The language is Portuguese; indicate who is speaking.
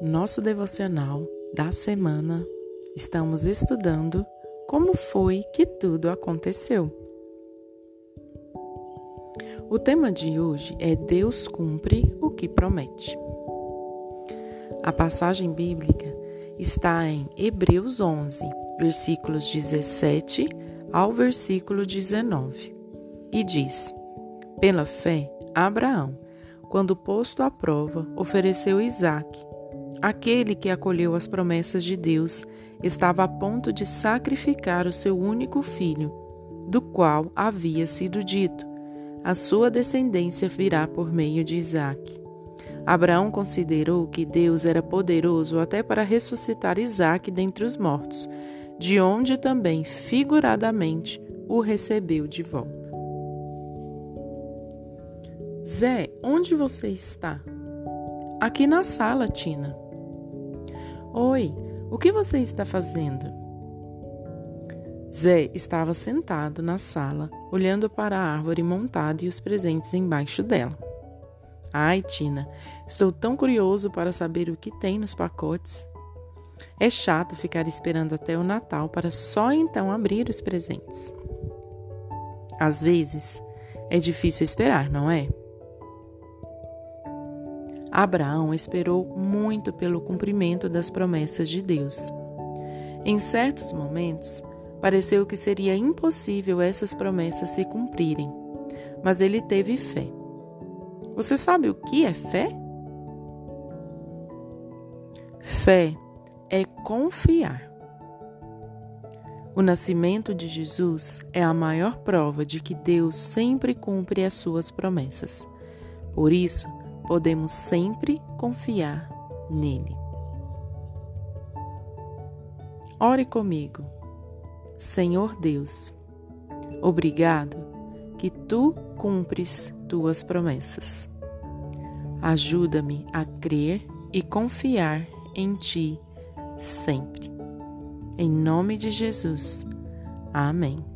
Speaker 1: nosso devocional da semana, estamos estudando como foi que tudo aconteceu. O tema de hoje é Deus cumpre o que promete. A passagem bíblica está em Hebreus 11, versículos 17 ao versículo 19, e diz: Pela fé, Abraão, quando posto à prova, ofereceu Isaque. Aquele que acolheu as promessas de Deus estava a ponto de sacrificar o seu único filho, do qual havia sido dito: A sua descendência virá por meio de Isaque. Abraão considerou que Deus era poderoso até para ressuscitar Isaque dentre os mortos, de onde também, figuradamente, o recebeu de volta. Zé, onde você está? Aqui na sala, Tina. Oi, o que você está fazendo? Zé estava sentado na sala, olhando para a árvore montada e os presentes embaixo dela. Ai, Tina, estou tão curioso para saber o que tem nos pacotes. É chato ficar esperando até o Natal para só então abrir os presentes. Às vezes, é difícil esperar, não é? Abraão esperou muito pelo cumprimento das promessas de Deus. Em certos momentos, pareceu que seria impossível essas promessas se cumprirem, mas ele teve fé. Você sabe o que é fé? Fé é confiar. O nascimento de Jesus é a maior prova de que Deus sempre cumpre as suas promessas. Por isso, podemos sempre confiar nele. Ore comigo. Senhor Deus, obrigado que tu cumpres tuas promessas. Ajuda-me a crer e confiar em ti sempre. Em nome de Jesus. Amém.